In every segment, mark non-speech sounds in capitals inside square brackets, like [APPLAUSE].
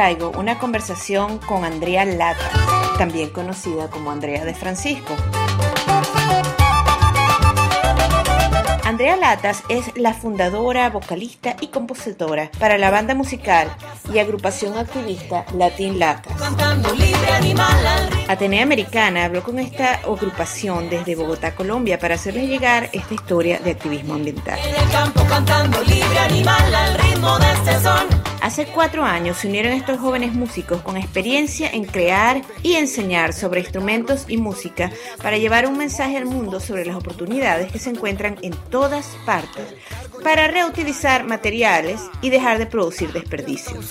Traigo una conversación con Andrea Lata, también conocida como Andrea de Francisco. Andrea Latas es la fundadora, vocalista y compositora para la banda musical y agrupación activista Latin Latas. Atenea Americana habló con esta agrupación desde Bogotá, Colombia, para hacerles llegar esta historia de activismo ambiental. Hace cuatro años se unieron estos jóvenes músicos con experiencia en crear y enseñar sobre instrumentos y música para llevar un mensaje al mundo sobre las oportunidades que se encuentran en todas partes para reutilizar materiales y dejar de producir desperdicios.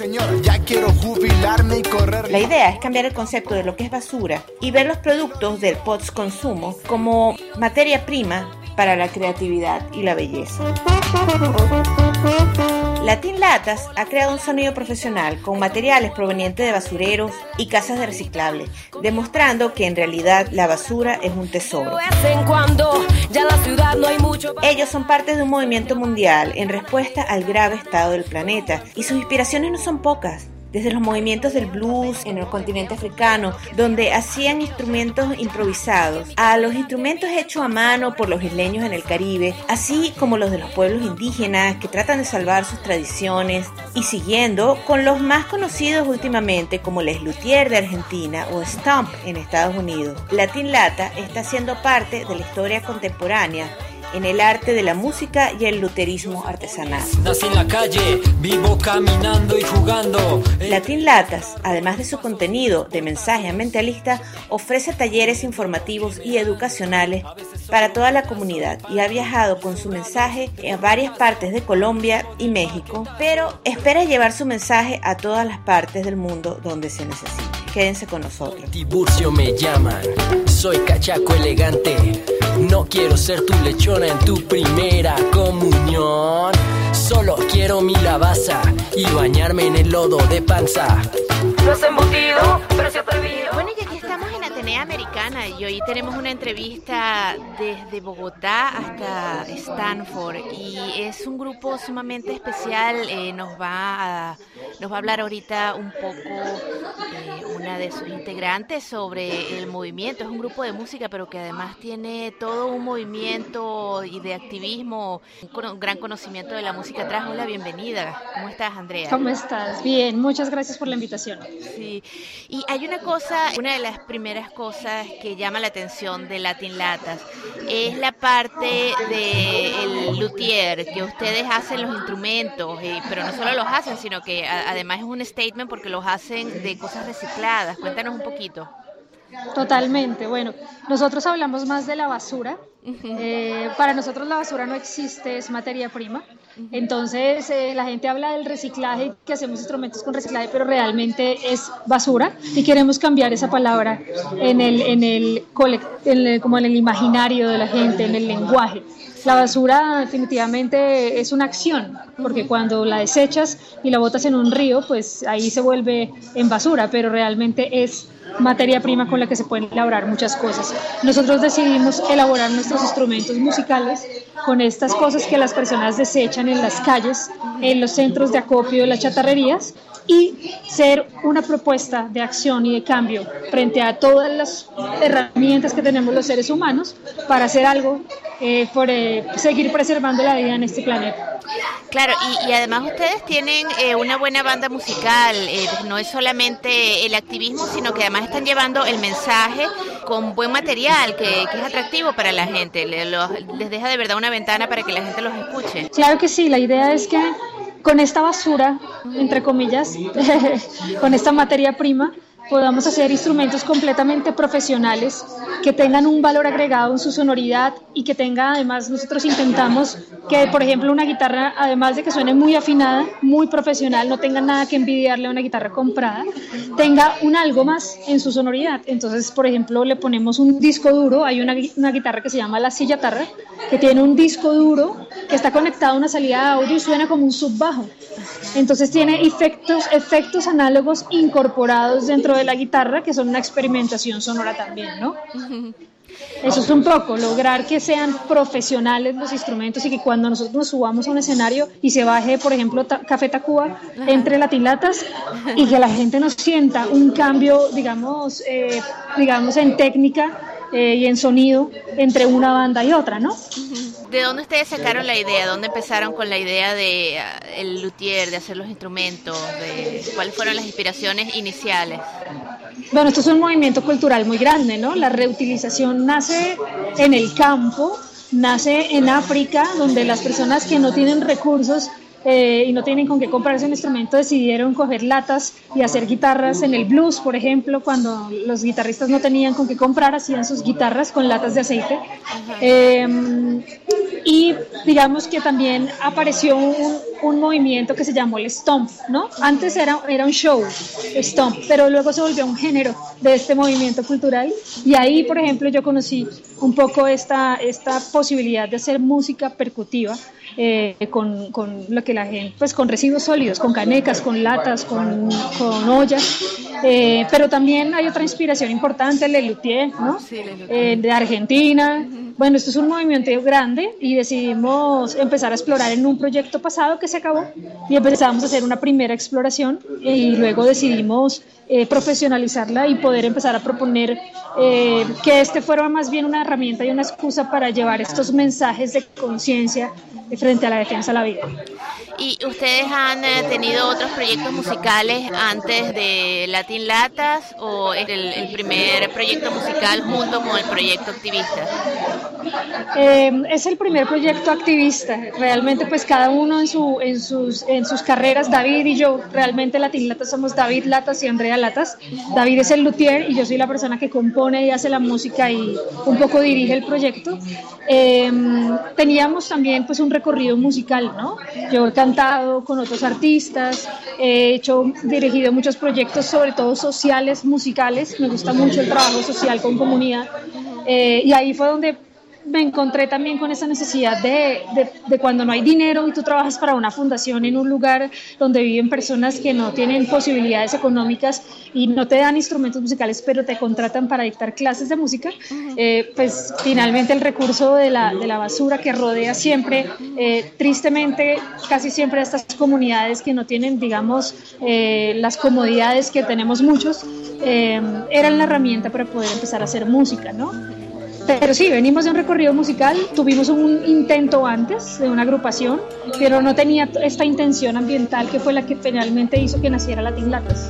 La idea es cambiar el concepto de lo que es basura y ver los productos del post-consumo como materia prima para la creatividad y la belleza. Latin Latas ha creado un sonido profesional con materiales provenientes de basureros y casas de reciclable, demostrando que en realidad la basura es un tesoro. Ellos son parte de un movimiento mundial en respuesta al grave estado del planeta y sus inspiraciones no son pocas desde los movimientos del blues en el continente africano, donde hacían instrumentos improvisados, a los instrumentos hechos a mano por los isleños en el Caribe, así como los de los pueblos indígenas que tratan de salvar sus tradiciones, y siguiendo con los más conocidos últimamente como Les Luthier de Argentina o Stomp en Estados Unidos. Latin Lata está siendo parte de la historia contemporánea en el arte de la música y el luterismo artesanal. Nací en la calle, vivo caminando y jugando. Latin Latas, además de su contenido de mensaje ambientalista, ofrece talleres informativos y educacionales para toda la comunidad y ha viajado con su mensaje a varias partes de Colombia y México, pero espera llevar su mensaje a todas las partes del mundo donde se necesite. Quédense con nosotros. Tiburcio me llaman, soy cachaco elegante. No quiero ser tu lechona en tu primera comunión. Solo quiero mi lavaza y bañarme en el lodo de panza. Americana y hoy tenemos una entrevista desde Bogotá hasta Stanford y es un grupo sumamente especial. Eh, nos va a nos va a hablar ahorita un poco eh, una de sus integrantes sobre el movimiento. Es un grupo de música, pero que además tiene todo un movimiento y de activismo, un gran conocimiento de la música atrás. Hola, bienvenida. ¿Cómo estás, Andrea? ¿Cómo estás? Bien, muchas gracias por la invitación. Sí, y hay una cosa, una de las primeras cosas que llama la atención de Latin Latas es la parte del luthier, que ustedes hacen los instrumentos, eh, pero no solo los hacen, sino que además es un statement porque los hacen de cosas recicladas. Cuéntanos un poquito. Totalmente. Bueno, nosotros hablamos más de la basura. Eh, para nosotros la basura no existe, es materia prima. Entonces eh, la gente habla del reciclaje, que hacemos instrumentos con reciclaje, pero realmente es basura y queremos cambiar esa palabra en el, en el, en como en el imaginario de la gente, en el lenguaje. La basura definitivamente es una acción, porque cuando la desechas y la botas en un río, pues ahí se vuelve en basura, pero realmente es materia prima con la que se pueden elaborar muchas cosas. Nosotros decidimos elaborar nuestros instrumentos musicales con estas cosas que las personas desechan en las calles, en los centros de acopio de las chatarrerías y ser una propuesta de acción y de cambio frente a todas las herramientas que tenemos los seres humanos para hacer algo eh, por eh, seguir preservando la vida en este planeta. Claro, y, y además ustedes tienen eh, una buena banda musical, no es solamente el activismo, sino que además están llevando el mensaje con buen material, que, que, es atractivo para la gente, les deja de verdad una ventana para que la gente los escuche. Claro que sí, la idea es que con esta basura, entre comillas, [LAUGHS] con esta materia prima, podamos hacer instrumentos completamente profesionales que tengan un valor agregado en su sonoridad y que tenga además nosotros intentamos que por ejemplo una guitarra además de que suene muy afinada, muy profesional, no tenga nada que envidiarle a una guitarra comprada, tenga un algo más en su sonoridad. Entonces por ejemplo le ponemos un disco duro, hay una, una guitarra que se llama la silla tarra que tiene un disco duro que está conectado a una salida de audio y suena como un subbajo. Entonces tiene efectos, efectos análogos incorporados dentro de la guitarra que son una experimentación sonora también, ¿no? [LAUGHS] Eso es un poco, lograr que sean profesionales los instrumentos y que cuando nosotros nos subamos a un escenario y se baje, por ejemplo, Café Tacuba entre latilatas y que la gente nos sienta un cambio, digamos, eh, digamos en técnica eh, y en sonido entre una banda y otra, ¿no? ¿De dónde ustedes sacaron la idea? ¿Dónde empezaron con la idea de ah, el luthier, de hacer los instrumentos? De, ¿Cuáles fueron las inspiraciones iniciales? Bueno, esto es un movimiento cultural muy grande, ¿no? La reutilización nace en el campo, nace en África, donde las personas que no tienen recursos eh, y no tienen con qué comprarse un instrumento, decidieron coger latas y hacer guitarras en el blues, por ejemplo, cuando los guitarristas no tenían con qué comprar, hacían sus guitarras con latas de aceite. Em, y digamos que también apareció un, un, movimiento que se llamó el stomp, ¿no? Antes era, era un show, stomp, pero luego se volvió un género de este movimiento cultural y ahí, por ejemplo, yo conocí un poco esta, esta posibilidad de hacer música percutiva eh, con, con, lo que la gente, pues con residuos sólidos, con canecas, con latas, con, con ollas, eh, pero también hay otra inspiración importante, el Luthier, ¿no? Eh, de Argentina. Bueno, esto es un movimiento grande y decidimos empezar a explorar en un proyecto pasado que se acabó y empezamos a hacer una primera exploración y luego decidimos eh, profesionalizarla y poder empezar a proponer eh, que este fuera más bien una herramienta y una excusa para llevar estos mensajes de conciencia frente a la defensa de la vida. ¿Y ustedes han eh, tenido otros proyectos musicales antes de Latin Latas o es el, primer proyecto musical junto con el proyecto activista? es el primer proyecto activista. Realmente, pues cada uno en, su, en, sus, en sus carreras, David y yo, realmente Latin Latas somos David Latas y Andrea Latas. David es el luthier y yo soy la persona que compone y hace la música y un poco dirige el proyecto. Em, teníamos también pues un recorrido musical, ¿no? Yo cantado con otros artistas, he hecho, dirigido muchos proyectos, sobre todo sociales, musicales. Me gusta mucho el trabajo social con comunidad. Eh, y ahí fue donde me encontré también con esa necesidad de, de, cuando no hay dinero y tú trabajas para una fundación en un lugar donde viven personas que no tienen posibilidades económicas y no te dan instrumentos musicales, pero te contratan para dictar clases de música, eh, pues finalmente el recurso de la, de la basura que rodea siempre, eh, tristemente, casi siempre a estas comunidades que no tienen, digamos, eh, las comodidades que tenemos muchos, eran la herramienta para poder empezar a hacer música, ¿no? Pero sí, venimos de un recorrido musical, tuvimos un intento antes de una agrupación, pero no tenía esta intención ambiental que fue la que finalmente hizo que naciera Latin Latas.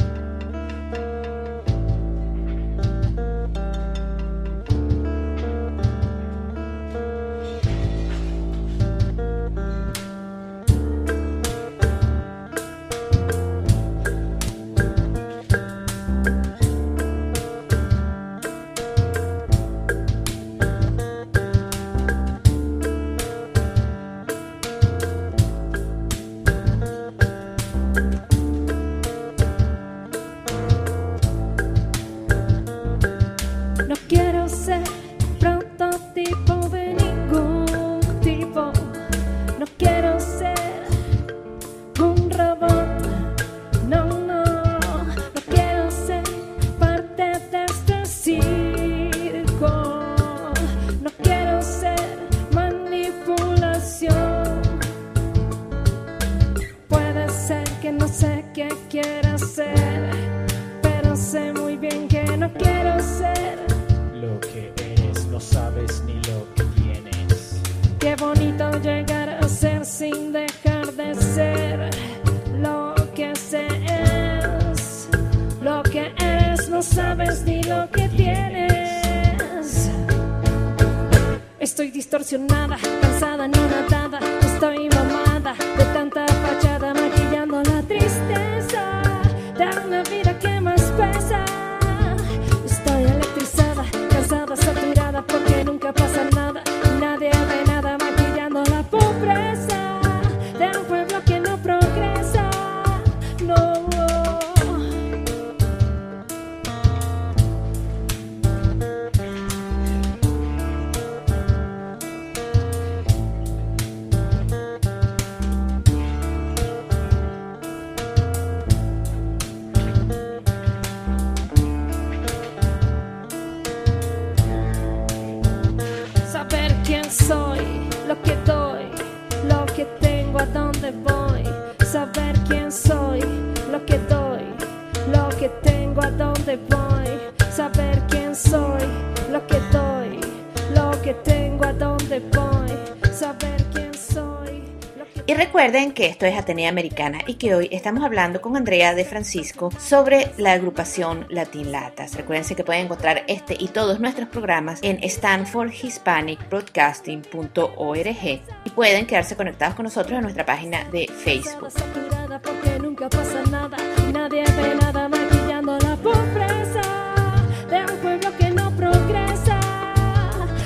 Que esto es Atenea Americana y que hoy estamos hablando con Andrea de Francisco sobre la agrupación Latin Latas. Recuerden que pueden encontrar este y todos nuestros programas en stanfordhispanicbroadcasting.org y pueden quedarse conectados con nosotros en nuestra página de Facebook.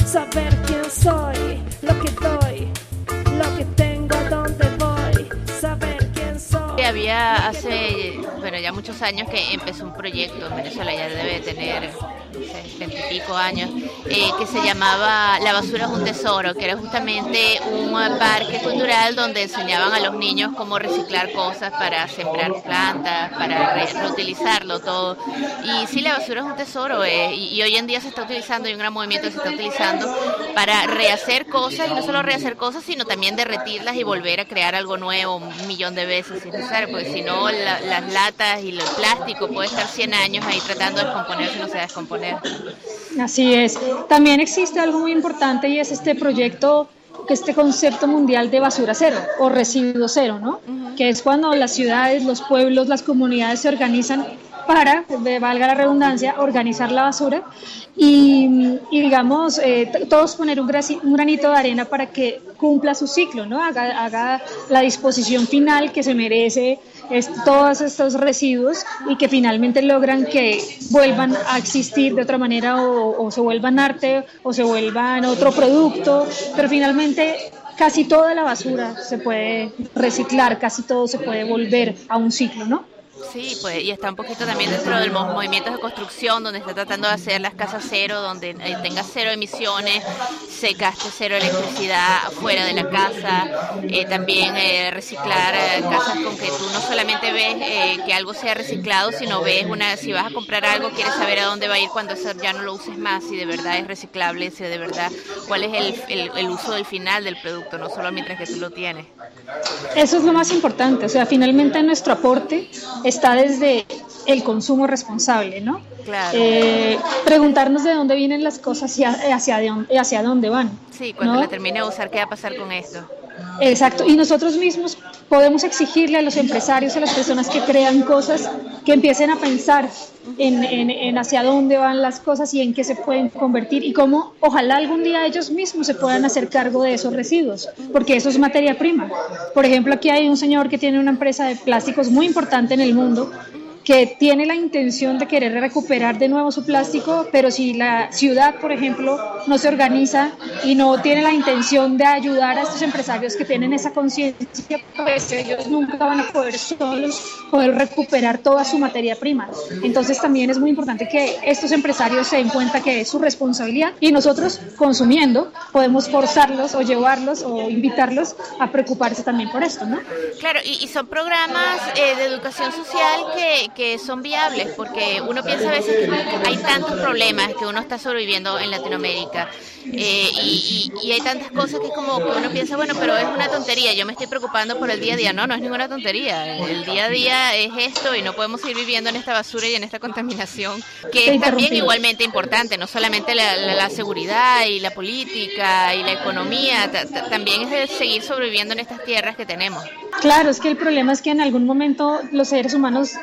Saber quién soy, lo que había hace, bueno, ya muchos años que empezó un proyecto en Venezuela, ya debe tener veintipico años, eh, que se llamaba La basura es un tesoro, que era justamente un parque cultural donde enseñaban a los niños cómo reciclar cosas para sembrar plantas, para re- reutilizarlo todo. Y sí, la basura es un tesoro, eh, y, y hoy en día se está utilizando, hay un gran movimiento que se está utilizando para rehacer cosas, y no solo rehacer cosas, sino también derretirlas y volver a crear algo nuevo un millón de veces si es necesario, porque si no la- las latas y el plástico puede estar 100 años ahí tratando de descomponerse y no se va a descomponer. Así es. También existe algo muy importante y es este proyecto, que este concepto mundial de basura cero o residuo cero, ¿no? Que es cuando las ciudades, los pueblos, las comunidades se organizan para, valga la redundancia, organizar la basura y, y, digamos, eh, todos poner un, un granito de arena para que cumpla su ciclo, ¿no? Haga, haga la disposición final que se merece es, todos estos residuos y que finalmente logran que vuelvan a existir de otra manera o, o se vuelvan arte o se vuelvan otro producto, pero finalmente casi toda la basura se puede reciclar, casi todo se puede volver a un ciclo, ¿no? Sí, pues y está un poquito también dentro de los movimientos de construcción, donde está tratando de hacer las casas cero, donde eh, tenga cero emisiones, se gaste cero electricidad fuera de la casa, eh, también eh, reciclar eh, casas con que tú no solamente ves eh, que algo sea reciclado, sino ves una, si vas a comprar algo, quieres saber a dónde va a ir cuando eso ya no lo uses más, si de verdad es reciclable, si de verdad cuál es el, el, el uso del final del producto, no solo mientras que tú lo tienes. Eso es lo más importante, o sea, finalmente nuestro aporte está desde el consumo responsable, ¿no? Claro. Eh, preguntarnos de dónde vienen las cosas y hacia, hacia, dónde, hacia dónde van. Sí, cuando ¿no? la termine de usar, ¿qué va a pasar con esto? Exacto, y nosotros mismos podemos exigirle a los empresarios, a las personas que crean cosas, que empiecen a pensar en, hacia dónde van las cosas y en qué se pueden convertir y cómo ojalá algún día ellos mismos se puedan hacer cargo de esos residuos, porque eso es materia prima. Por ejemplo, aquí hay un señor que tiene una empresa de plásticos muy importante en el mundo que tiene la intención de querer recuperar de nuevo su plástico, pero si la ciudad, por ejemplo, no se organiza y no tiene la intención de ayudar a estos empresarios que tienen esa conciencia, pues ellos nunca van a poder solos poder recuperar toda su materia prima. Entonces también es muy importante que estos empresarios se den cuenta que es su responsabilidad y nosotros consumiendo podemos forzarlos o llevarlos o invitarlos a preocuparse también por esto, ¿no? Claro, y, son programas eh, de educación social que, que son viables, porque uno piensa a veces que hay tantos problemas que uno está sobreviviendo en Latinoamérica eh, y, y, y, hay tantas cosas que como que uno piensa, bueno, pero es una tontería, yo me estoy preocupando por el día a día. No, no es ninguna tontería. El día a día es esto y no podemos seguir viviendo en esta basura y en esta contaminación, que es también igualmente importante, no solamente la, la, la seguridad y la política y la economía, también es de seguir sobreviviendo en estas tierras que tenemos. Claro, es que el problema es que en algún momento los seres humanos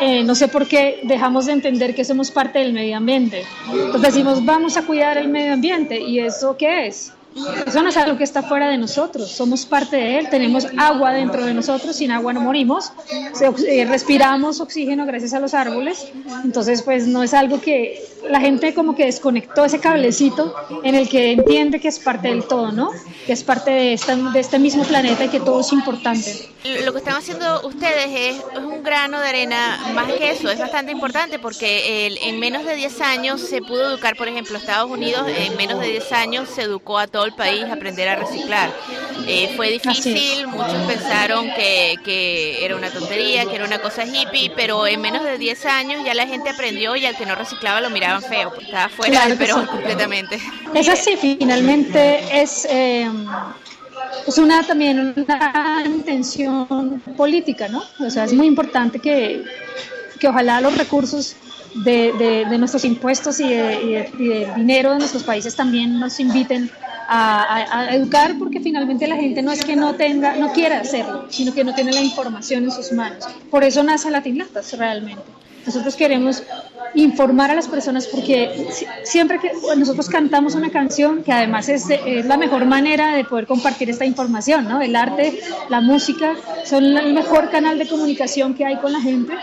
eh, no sé por qué dejamos de entender que somos parte del medio ambiente. Entonces decimos, vamos a cuidar el medio ambiente. ¿Y eso qué es? Eso no es algo que está fuera de nosotros, somos parte de él, tenemos agua dentro de nosotros, sin agua no morimos, eh, respiramos oxígeno gracias a los árboles, entonces pues no es algo que la gente como que desconectó ese cablecito en el que entiende que es parte del todo, ¿no? Que es parte de, esta, de este mismo planeta y que todo es importante. Lo que están haciendo ustedes es, grano de arena, más que eso, es bastante importante porque en menos de 10 años se pudo educar, por ejemplo, Estados Unidos en menos de 10 años se educó a todo el país a aprender a reciclar. Eh, fue difícil, muchos pensaron que, que era una tontería, que era una cosa hippie, pero en menos de 10 años ya la gente aprendió y al que no reciclaba lo miraban feo, porque estaba fuera del Perú completamente. Es así, finalmente es... Eh, es una también una intención política, ¿no? O sea, es muy importante que, que ojalá los recursos de, de, nuestros impuestos y, de, del dinero de nuestros países también nos inviten a, a, educar porque finalmente la gente no es que no tenga, no quiera hacerlo, sino que no tiene la información en sus manos. Por eso nace Latin Latas realmente. Nosotros queremos informar a las personas porque siempre que nosotros cantamos una canción, que además es, la mejor manera de poder compartir esta información, ¿no? El arte, la música, son el mejor canal de comunicación que hay con la gente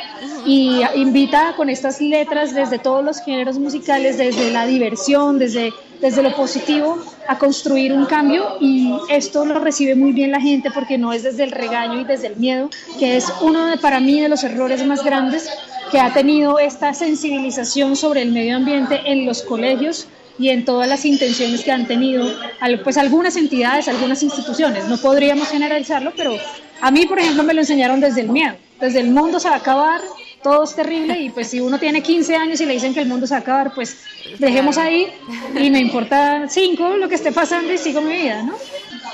y invita con estas letras desde todos los géneros musicales, desde la diversión, desde, desde lo positivo, a construir un cambio y esto lo recibe muy bien la gente porque no es desde el regaño y desde el miedo, que es uno de, para mí de los errores más grandes que ha tenido esta sensibilización sobre el medio ambiente en los colegios y en todas las intenciones que han tenido pues algunas entidades, algunas instituciones. No podríamos generalizarlo, pero a mí, por ejemplo, me lo enseñaron desde el miedo, desde el mundo se va a acabar, todo es terrible y pues si uno tiene 15 años y le dicen que el mundo se va a acabar, pues dejemos ahí y me importa 5 lo que esté pasando y sigo mi vida, ¿no?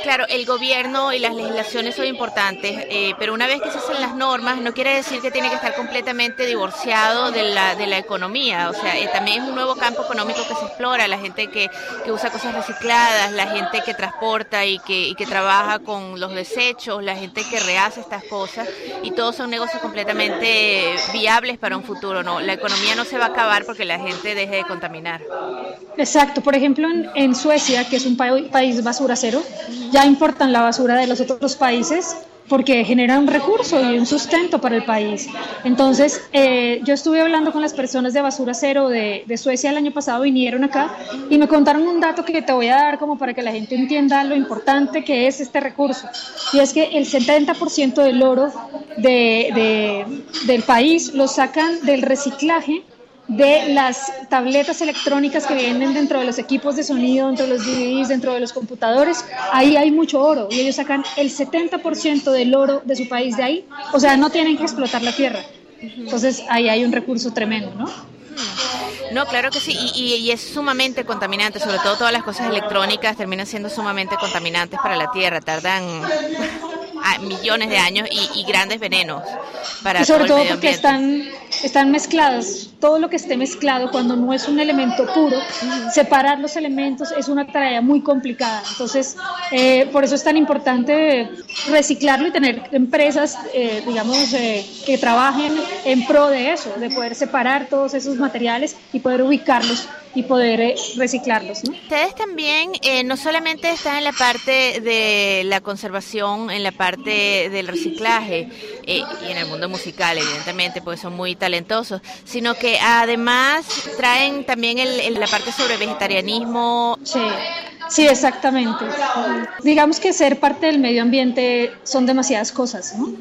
Claro, el gobierno y las legislaciones son importantes, eh, pero una vez que se hacen las normas, no quiere decir que tiene que estar completamente divorciado de la, de la economía. O sea, eh, también es un nuevo campo económico que se explora, la gente que, que usa cosas recicladas, la gente que transporta y que, y que trabaja con los desechos, la gente que rehace estas cosas, y todos son negocios completamente viables para un futuro. No, la economía no se va a acabar porque la gente deje de contaminar. Exacto. Por ejemplo, en, en Suecia, que es un país basura cero, ya importan la basura de los otros países porque genera un recurso y un sustento para el país. Entonces, eh, yo estuve hablando con las personas de Basura Cero de, de, Suecia el año pasado, vinieron acá y me contaron un dato que te voy a dar como para que la gente entienda lo importante que es este recurso. Y es que el 70% del oro de, de, del país lo sacan del reciclaje de las tabletas electrónicas que vienen dentro de los equipos de sonido, dentro de los DVDs, dentro de los computadores, ahí hay mucho oro y ellos sacan el 70% del oro de su país de ahí, o sea, no tienen que explotar la tierra. Entonces ahí hay un recurso tremendo, ¿no? No, claro que sí, y, y, es sumamente contaminante, sobre todo todas las cosas electrónicas terminan siendo sumamente contaminantes para la Tierra, tardan millones de años y, grandes venenos para y sobre todo, todo porque están están mezcladas todo lo que esté mezclado cuando no es un elemento puro separar los elementos es una tarea muy complicada. Entonces eh, por eso es tan importante reciclarlo y tener empresas eh, digamos eh, que trabajen en pro de eso de poder separar todos esos materiales y poder ubicarlos y poder eh, reciclarlos. ¿no? Ustedes también eh, no solamente están en la parte de la conservación, en la parte del reciclaje eh, y en el mundo musical, evidentemente, porque son muy talentosos, sino que además traen también el, la parte sobre vegetarianismo. Sí. Sí, exactamente. Digamos que ser parte del medio ambiente son demasiadas cosas, ¿no?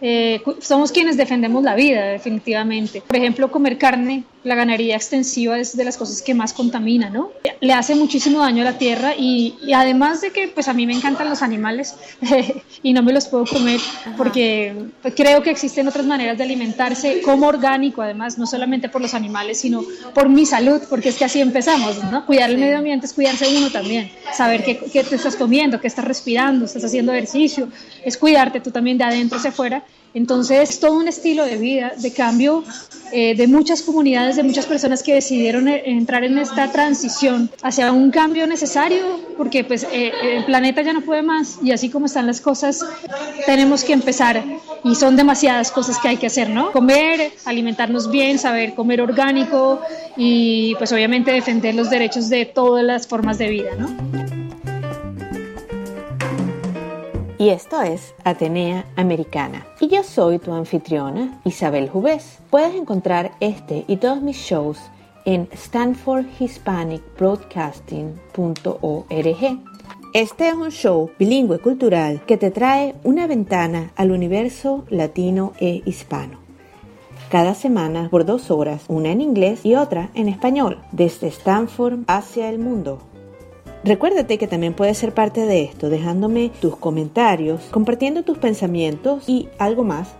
Eh, somos quienes defendemos la vida, definitivamente. Por ejemplo, comer carne, la ganadería extensiva es de las cosas que más contamina, ¿no? Le hace muchísimo daño a la tierra y, además de que, pues a mí me encantan los animales [LAUGHS] y no me los puedo comer porque creo que existen otras maneras de alimentarse como orgánico, además, no solamente por los animales, sino por mi salud, porque es que así empezamos, ¿no? Cuidar el medio ambiente es cuidarse uno también, saber qué, qué te estás comiendo, qué estás respirando, estás haciendo ejercicio, es cuidarte tú también de adentro hacia afuera entonces, es todo un estilo de vida, de cambio eh, de muchas comunidades, de muchas personas que decidieron eh, entrar en esta transición hacia un cambio necesario, porque pues eh, el planeta ya no puede más y así como están las cosas, tenemos que empezar y son demasiadas cosas que hay que hacer, ¿no? Comer, alimentarnos bien, saber comer orgánico y pues obviamente defender los derechos de todas las formas de vida, ¿no? Y esto es Atenea Americana. Y yo soy tu anfitriona, Isabel Jubés. Puedes encontrar este y todos mis shows en stanfordhispanicbroadcasting.org. Este es un show bilingüe cultural que te trae una ventana al universo latino e hispano. Cada semana por dos horas, una en inglés y otra en español, desde Stanford hacia el mundo. Recuérdate que también puedes ser parte de esto dejándome tus comentarios, compartiendo tus pensamientos y algo más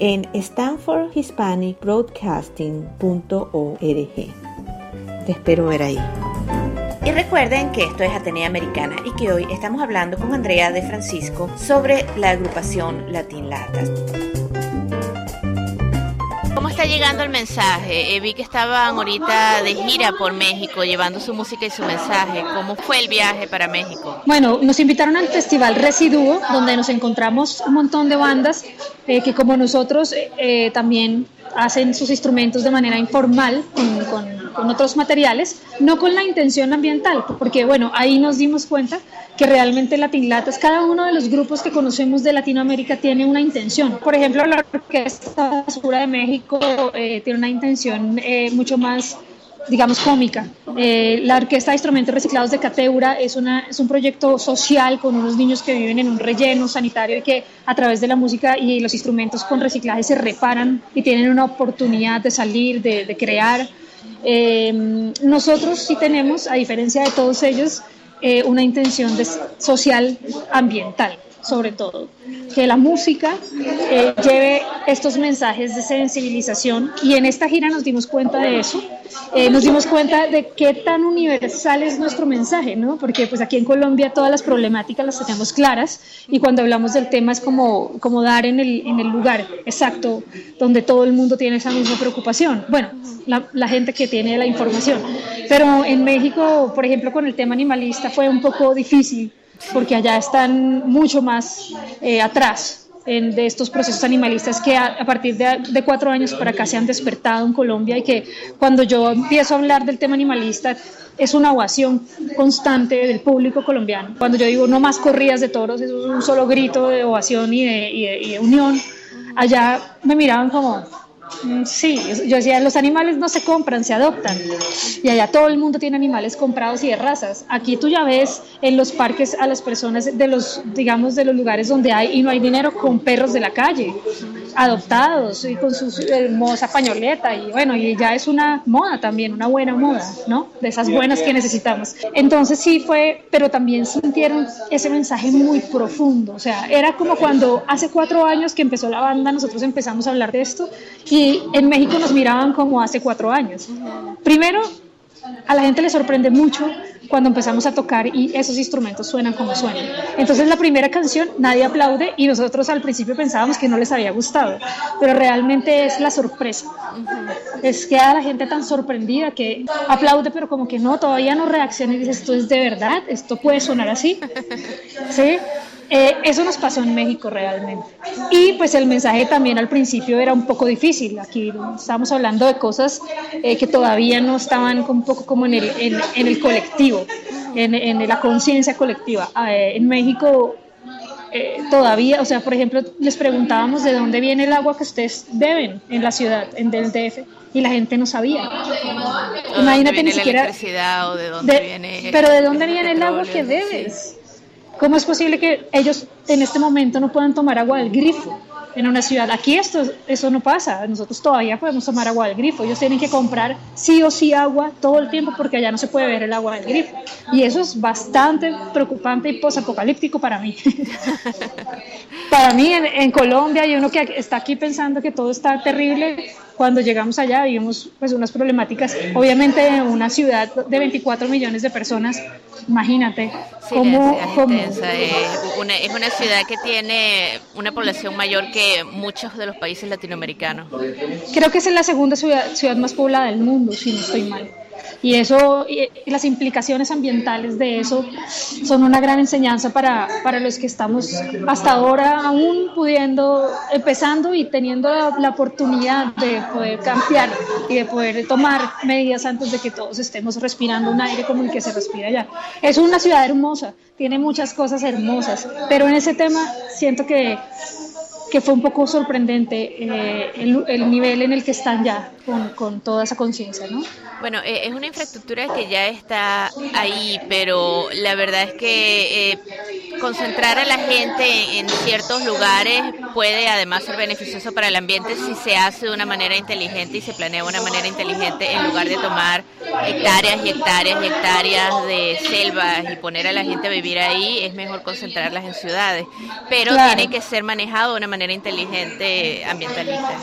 en stanfordhispanicbroadcasting.org. Te espero ver ahí. Y recuerden que esto es Atenea Americana y que hoy estamos hablando con Andrea de Francisco sobre la agrupación Latin Latas. ¿Cómo está llegando el mensaje? Eh, vi que estaban ahorita de gira por México llevando su música y su mensaje. ¿Cómo fue el viaje para México? Bueno, nos invitaron al festival Residuo, donde nos encontramos un montón de bandas eh, que como nosotros eh, también hacen sus instrumentos de manera informal con, con, con, otros materiales, no con la intención ambiental, porque bueno, ahí nos dimos cuenta que realmente Latin Latas, cada uno de los grupos que conocemos de Latinoamérica tiene una intención. Por ejemplo, la Orquesta Basura de México eh, tiene una intención eh, mucho más digamos, cómica. Eh, la Orquesta de Instrumentos Reciclados de Cateura es, una, es un proyecto social con unos niños que viven en un relleno sanitario y que a través de la música y los instrumentos con reciclaje se reparan y tienen una oportunidad de salir, de, de crear. Eh, nosotros sí tenemos, a diferencia de todos ellos, eh, una intención de, social ambiental sobre todo, que la música eh, lleve estos mensajes de sensibilización y en esta gira nos dimos cuenta de eso, eh, nos dimos cuenta de qué tan universal es nuestro mensaje, ¿no? Porque pues aquí en Colombia todas las problemáticas las tenemos claras y cuando hablamos del tema es como, como dar en el, en el lugar exacto donde todo el mundo tiene esa misma preocupación. Bueno, la, la gente que tiene la información. Pero en México, por ejemplo, con el tema animalista fue un poco difícil porque allá están mucho más eh, atrás en, de estos procesos animalistas que a, a partir de, de, cuatro años para acá se han despertado en Colombia y que cuando yo empiezo a hablar del tema animalista es una ovación constante del público colombiano. Cuando yo digo no más corridas de toros, eso es un solo grito de ovación y de, y de, y de unión. Allá me miraban como, Sí, yo decía, los animales no se compran, se adoptan. Y allá todo el mundo tiene animales comprados y de razas. Aquí tú ya ves en los parques a las personas de los, digamos, de los lugares donde hay y no hay dinero con perros de la calle, adoptados y con su hermosa pañoleta. Y bueno, y ya es una moda también, una buena moda, ¿no? De esas buenas que necesitamos. Entonces sí fue, pero también sintieron ese mensaje muy profundo. O sea, era como cuando hace cuatro años que empezó la banda, nosotros empezamos a hablar de esto y en México nos miraban como hace cuatro años. Primero, a la gente le sorprende mucho cuando empezamos a tocar y esos instrumentos suenan como suenan. Entonces la primera canción nadie aplaude y nosotros al principio pensábamos que no les había gustado, pero realmente es la sorpresa. Es que a la gente tan sorprendida que aplaude pero como que no, todavía no reacciona y dice esto es de verdad, esto puede sonar así. ¿Sí? Eh, eso nos pasó en México realmente. Y pues el mensaje también al principio era un poco difícil. Aquí estamos hablando de cosas eh, que todavía no estaban un poco como en el, en, en el colectivo, en, en la conciencia colectiva. Eh, en México todavía, o sea, por ejemplo, les preguntábamos de dónde viene el agua que ustedes beben en la ciudad, en del DF, y la gente no sabía. Imagínate ni siquiera... o de dónde de, viene pero de dónde viene el agua que bebes. ¿Cómo es posible que ellos en este momento no puedan tomar agua del grifo en una ciudad? Aquí esto, eso no pasa. Nosotros todavía podemos tomar agua del grifo. Ellos tienen que comprar sí o sí agua todo el tiempo porque allá no se puede ver el agua del grifo. Y eso es bastante preocupante y posapocalíptico para mí. [LAUGHS] para mí en, en Colombia y uno que está aquí pensando que todo está terrible, cuando llegamos allá vimos pues unas problemáticas, obviamente en una ciudad de 24 millones de personas, imagínate sí, cómo, cómo es, una, es una ciudad que tiene una población mayor que muchos de los países latinoamericanos. Creo que es la segunda ciudad, ciudad más poblada del mundo, si no estoy mal. Y eso, y, las implicaciones ambientales de eso son una gran enseñanza para, para los que estamos hasta ahora aún pudiendo, empezando y teniendo la, la oportunidad de poder cambiar y de poder tomar medidas antes de que todos estemos respirando un aire como el que se respira allá. Es una ciudad hermosa, tiene muchas cosas hermosas, pero en ese tema siento que que fue un poco sorprendente eh, el, el, nivel en el que están ya con, con toda esa conciencia, ¿no? Bueno, eh, es una infraestructura que ya está ahí, pero la verdad es que eh, concentrar a la gente en ciertos lugares puede además ser beneficioso para el ambiente si se hace de una manera inteligente y se planea de una manera inteligente en lugar de tomar hectáreas y hectáreas y hectáreas de selvas y poner a la gente a vivir ahí, es mejor concentrarlas en ciudades. Pero claro. tiene que ser manejado de una manera inteligente ambientalista.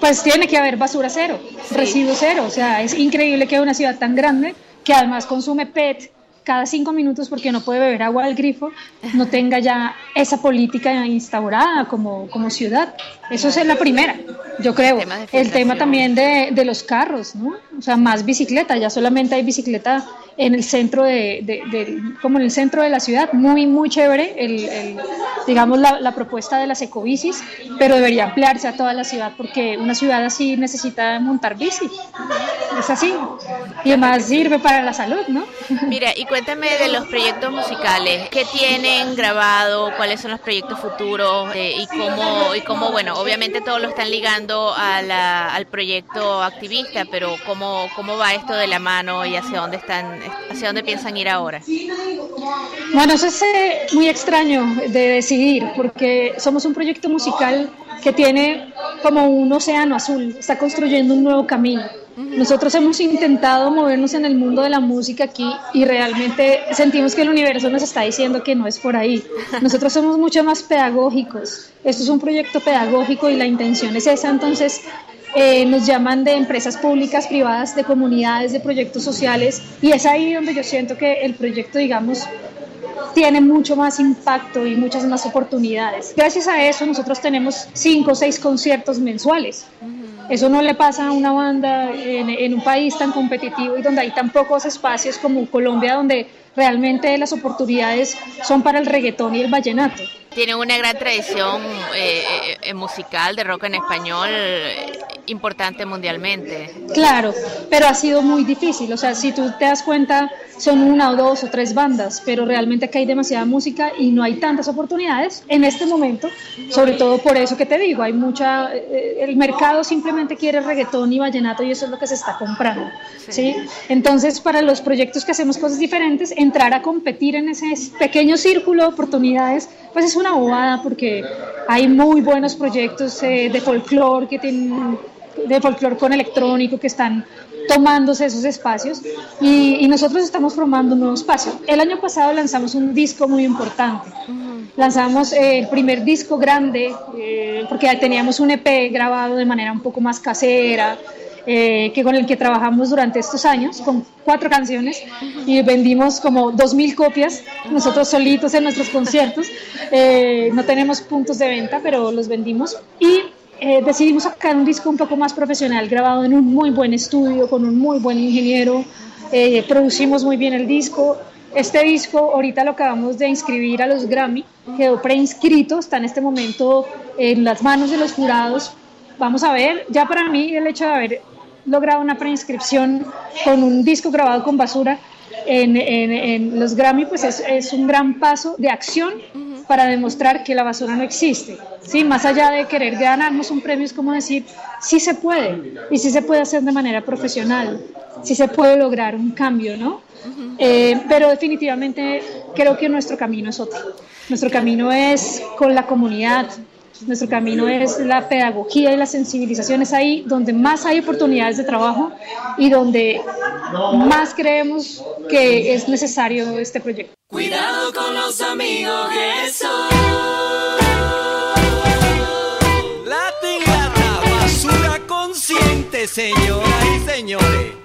Pues tiene que haber basura cero, sí. residuo cero. O sea, es increíble que una ciudad tan grande, que además consume PET cada cinco minutos porque no puede beber agua del grifo, no tenga ya esa política instaurada como, como ciudad. Eso es la primera, yo creo. El tema, el tema también de, de, los carros, ¿no? O sea, más bicicleta, ya solamente hay bicicleta en el centro de, como en el centro de la ciudad, muy, muy chévere, el, el digamos, la, la, propuesta de las ecobicis, pero debería ampliarse a toda la ciudad porque una ciudad así necesita montar bici. Es así. Y además sirve para la salud, ¿no? Mira, y cuéntame de los proyectos musicales. ¿Qué tienen grabado? ¿Cuáles son los proyectos futuros? Eh, y, cómo, y cómo, bueno, obviamente todos lo están ligando a la, al proyecto activista, pero ¿cómo, ¿cómo va esto de la mano y hacia dónde están, hacia dónde piensan ir ahora? Bueno, eso es eh, muy extraño de decidir, porque somos un proyecto musical que tiene como un océano azul, está construyendo un nuevo camino. Nosotros hemos intentado movernos en el mundo de la música aquí y realmente sentimos que el universo nos está diciendo que no es por ahí. [LAUGHS] Nosotros somos mucho más pedagógicos. Esto es un proyecto pedagógico y la intención es esa. Entonces, eh, nos llaman de empresas públicas, privadas, de comunidades, de proyectos sociales y es ahí donde yo siento que el proyecto, digamos, tiene mucho más impacto y muchas más oportunidades. Gracias a eso nosotros tenemos cinco o seis conciertos mensuales. Eso no le pasa a una banda en, en, un país tan competitivo y donde hay tan pocos espacios como Colombia, donde realmente las oportunidades son para el reggaetón y el vallenato. Tiene una gran tradición eh, eh, musical de rock en español importante mundialmente. Claro, pero ha sido muy difícil. O sea, si tú te das cuenta, son una o dos o tres bandas, pero realmente aquí hay demasiada música y no hay tantas oportunidades en este momento, sobre todo por eso que te digo, hay mucha, eh, el mercado simplemente quiere reggaetón y vallenato y eso es lo que se está comprando, ¿sí? ¿sí? Entonces, para los proyectos que hacemos cosas diferentes, entrar a competir en ese pequeño círculo de oportunidades, pues es una bobada porque hay muy buenos proyectos eh, de folclore que tienen de folclore con electrónico que están tomándose esos espacios y, y, nosotros estamos formando un nuevo espacio. El año pasado lanzamos un disco muy importante. Lanzamos eh, el primer disco grande eh, porque teníamos un EP grabado de manera un poco más casera. Eh, que con el que trabajamos durante estos años, con cuatro canciones, y vendimos como dos mil copias, nosotros solitos en nuestros conciertos. Eh, no tenemos puntos de venta, pero los vendimos. Y eh, decidimos sacar un disco un poco más profesional, grabado en un muy buen estudio, con un muy buen ingeniero, eh, producimos muy bien el disco. Este disco ahorita lo acabamos de inscribir a los Grammy, quedó preinscrito, está en este momento en las manos de los jurados. Vamos a ver, ya para mí el hecho de haber logrado una preinscripción con un disco grabado con basura en, los Grammy, pues es, es, un gran paso de acción para demostrar que la basura no existe. ¿sí? Más allá de querer ganarnos un premio, es como decir, sí se puede, y sí se puede hacer de manera profesional, sí se puede lograr un cambio, ¿no? Eh, pero definitivamente creo que nuestro camino es otro. Nuestro camino es con la comunidad, nuestro camino es la pedagogía y la sensibilización, es ahí donde más hay oportunidades de trabajo y donde más creemos que es necesario este proyecto. Cuidado con los amigos que son. Latin Lata, basura consciente, señoras y señores.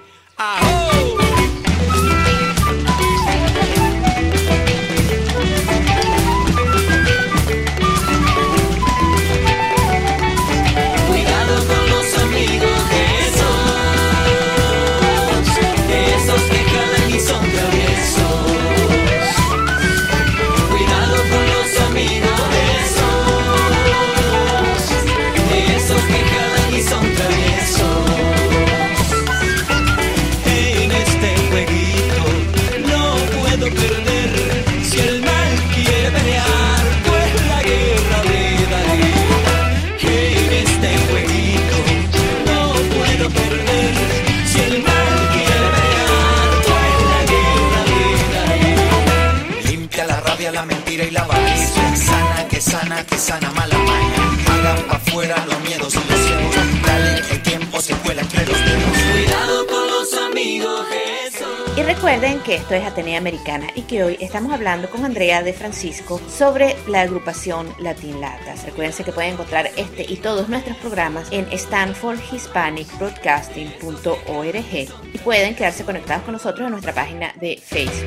Recuerden que esto es Atenea Americana y que hoy estamos hablando con Andrea de Francisco sobre la agrupación Latin Latas. Recuerden que pueden encontrar este y todos nuestros programas en stanfordhispanicbroadcasting.org y pueden quedarse conectados con nosotros en nuestra página de Facebook.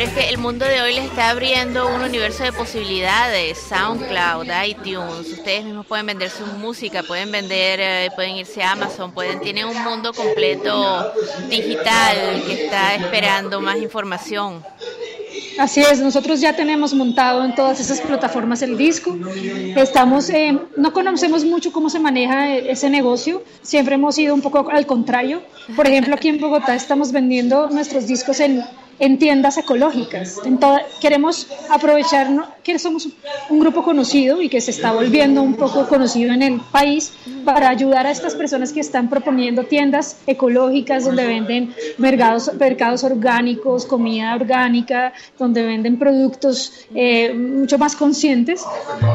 Es que el mundo de hoy les está abriendo un universo de posibilidades, SoundCloud, iTunes, ustedes mismos pueden vender su música, pueden vender, eh, pueden irse a Amazon, pueden, tienen un mundo completo digital que está esperando más información. Así es, nosotros ya tenemos montado en todas esas plataformas el disco. Estamos, eh, no conocemos mucho cómo se maneja ese negocio, siempre hemos ido un poco al contrario. Por ejemplo, aquí en Bogotá estamos vendiendo nuestros discos en en tiendas ecológicas. En queremos aprovechar que somos un grupo conocido y que se está volviendo un poco conocido en el país para ayudar a estas personas que están proponiendo tiendas ecológicas donde venden mercados, mercados orgánicos, comida orgánica, donde venden productos eh, mucho más conscientes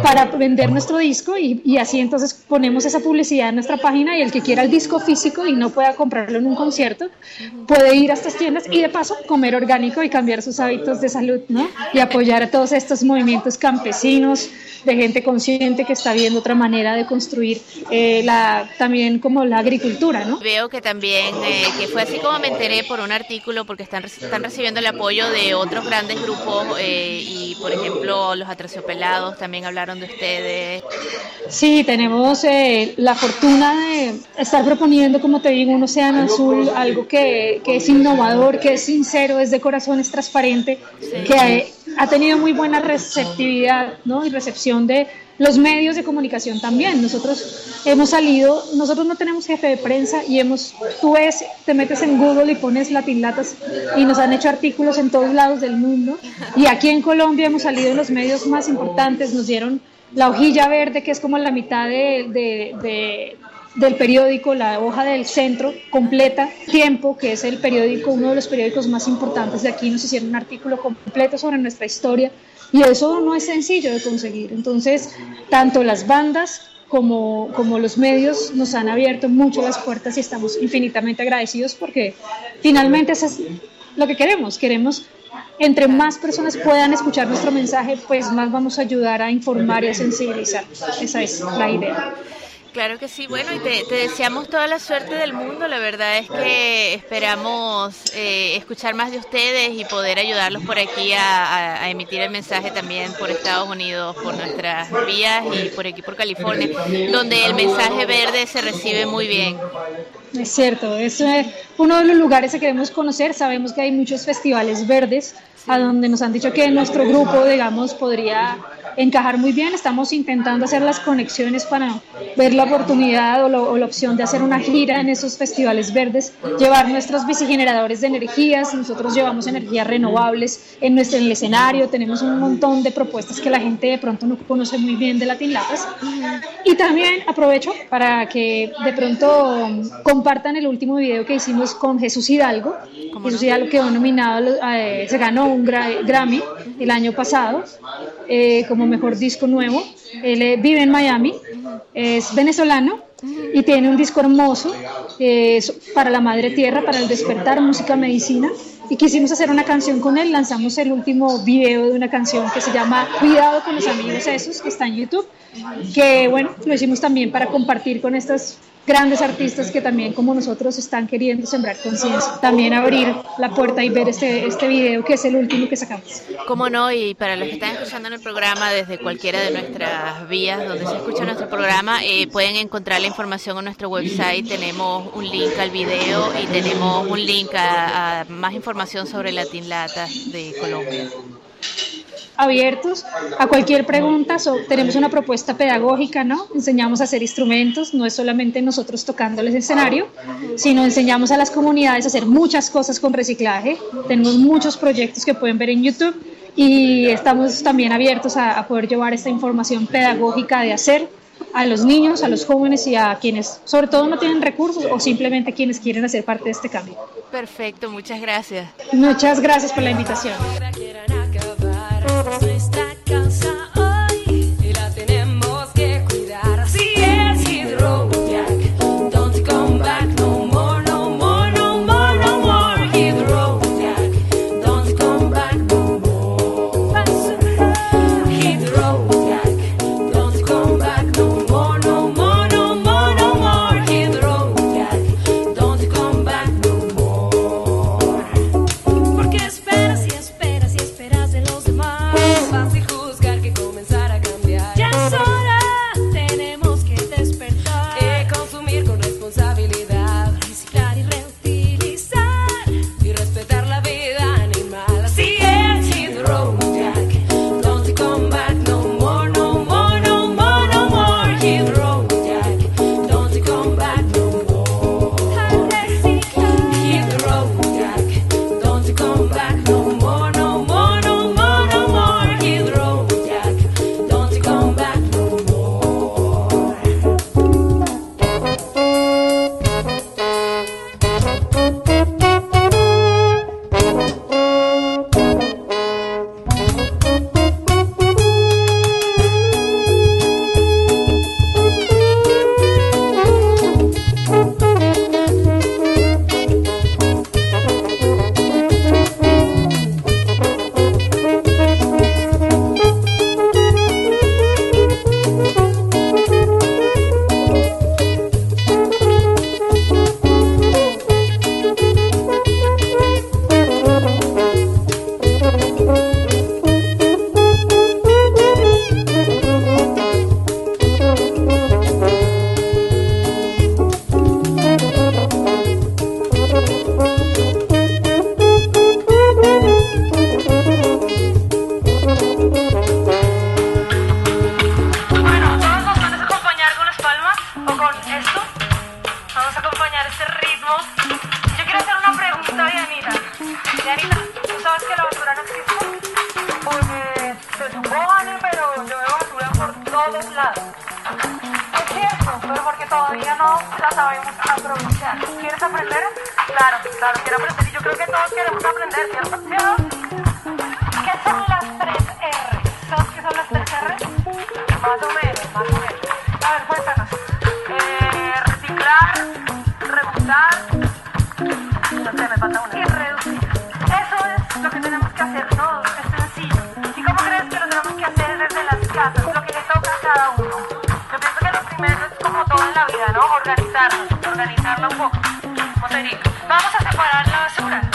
para vender nuestro disco y, y así entonces ponemos esa publicidad en nuestra página y el que quiera el disco físico y no pueda comprarlo en un concierto puede ir a estas tiendas y de paso comer orgánico y cambiar sus hábitos de salud, ¿no? Y apoyar a todos estos movimientos campesinos, de gente consciente que está viendo otra manera de construir eh, la, también como la agricultura, ¿no? Veo que también, eh, que fue así como me enteré por un artículo, porque están, están recibiendo el apoyo de otros grandes grupos eh, y, por ejemplo, los atracciopelados también hablaron de ustedes. Sí, tenemos la fortuna de estar proponiendo, como te digo, un océano azul, algo que, que es innovador, que es sincero, es de corazón, es transparente, que ha tenido muy buena receptividad ¿no? y recepción de los medios de comunicación también. Nosotros hemos salido, nosotros no tenemos jefe de prensa y hemos, tú ves, te metes en Google y pones latinlatas y nos han hecho artículos en todos lados del mundo. Y aquí en Colombia hemos salido en los medios más importantes, nos dieron la hojilla verde, que es como la mitad de del periódico, la hoja del centro completa, Tiempo, que es el periódico, uno de los periódicos más importantes de aquí, nos hicieron un artículo completo sobre nuestra historia y eso no es sencillo de conseguir. Entonces, tanto las bandas como, como los medios nos han abierto mucho las puertas y estamos infinitamente agradecidos porque finalmente eso es lo que queremos. Queremos, entre más personas puedan escuchar nuestro mensaje, pues más vamos a ayudar a informar y a sensibilizar. Esa es la idea. Claro que sí, bueno, y te, deseamos toda la suerte del mundo. La verdad es que esperamos eh, escuchar más de ustedes y poder ayudarlos por aquí a, emitir el mensaje también por Estados Unidos, por nuestras vías y por aquí por California, donde el mensaje verde se recibe muy bien. Es cierto, es uno de los lugares que queremos conocer. Sabemos que hay muchos festivales verdes a donde nos han dicho que nuestro grupo, digamos, podría encajar muy bien. Estamos intentando hacer las conexiones para ver la oportunidad o, la opción de hacer una gira en esos festivales verdes, llevar nuestros bicigeneradores de energías. Nosotros llevamos energías renovables en nuestro el escenario. Tenemos un montón de propuestas que la gente de pronto no conoce muy bien de Latin Latas. Y también aprovecho para que de pronto compartan el último video que hicimos con Jesús Hidalgo. Jesús Hidalgo quedó nominado, eh, se ganó un Grammy el año pasado eh, como mejor disco nuevo. Él eh, vive en Miami, es venezolano y tiene un disco hermoso para la madre tierra, para el despertar, música medicina. Y quisimos hacer una canción con él, lanzamos el último video de una canción que se llama Cuidado con los amigos esos, que está en YouTube, que bueno, lo hicimos también para compartir con estas grandes artistas que también como nosotros están queriendo sembrar conciencia. También abrir la puerta y ver este, este video que es el último que sacamos. Cómo no, y para los que están escuchando en el programa desde cualquiera de nuestras vías donde se escucha nuestro programa, eh, pueden encontrar la información en nuestro website. Tenemos un link al video y tenemos un link a, más información sobre Latin Lata de Colombia abiertos a cualquier pregunta. tenemos una propuesta pedagógica, ¿no? Enseñamos a hacer instrumentos, no es solamente nosotros tocándoles el escenario, sino enseñamos a las comunidades a hacer muchas cosas con reciclaje. Tenemos muchos proyectos que pueden ver en YouTube y estamos también abiertos a, a poder llevar esta información pedagógica de hacer a los niños, a los jóvenes y a quienes sobre todo no tienen recursos o simplemente quienes quieren hacer parte de este cambio. Perfecto, muchas gracias. Muchas gracias por la invitación. es lo que le toca a cada uno. Yo pienso que lo primero es como todo en la vida, ¿no? Organizarnos, organizarlo un poco. Vamos a separar la basura.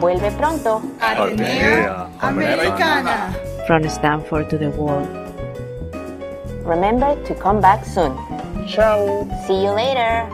Vuelve pronto. Atenea Americana. From Stanford to the world. Remember to come back soon. Ciao. See you later.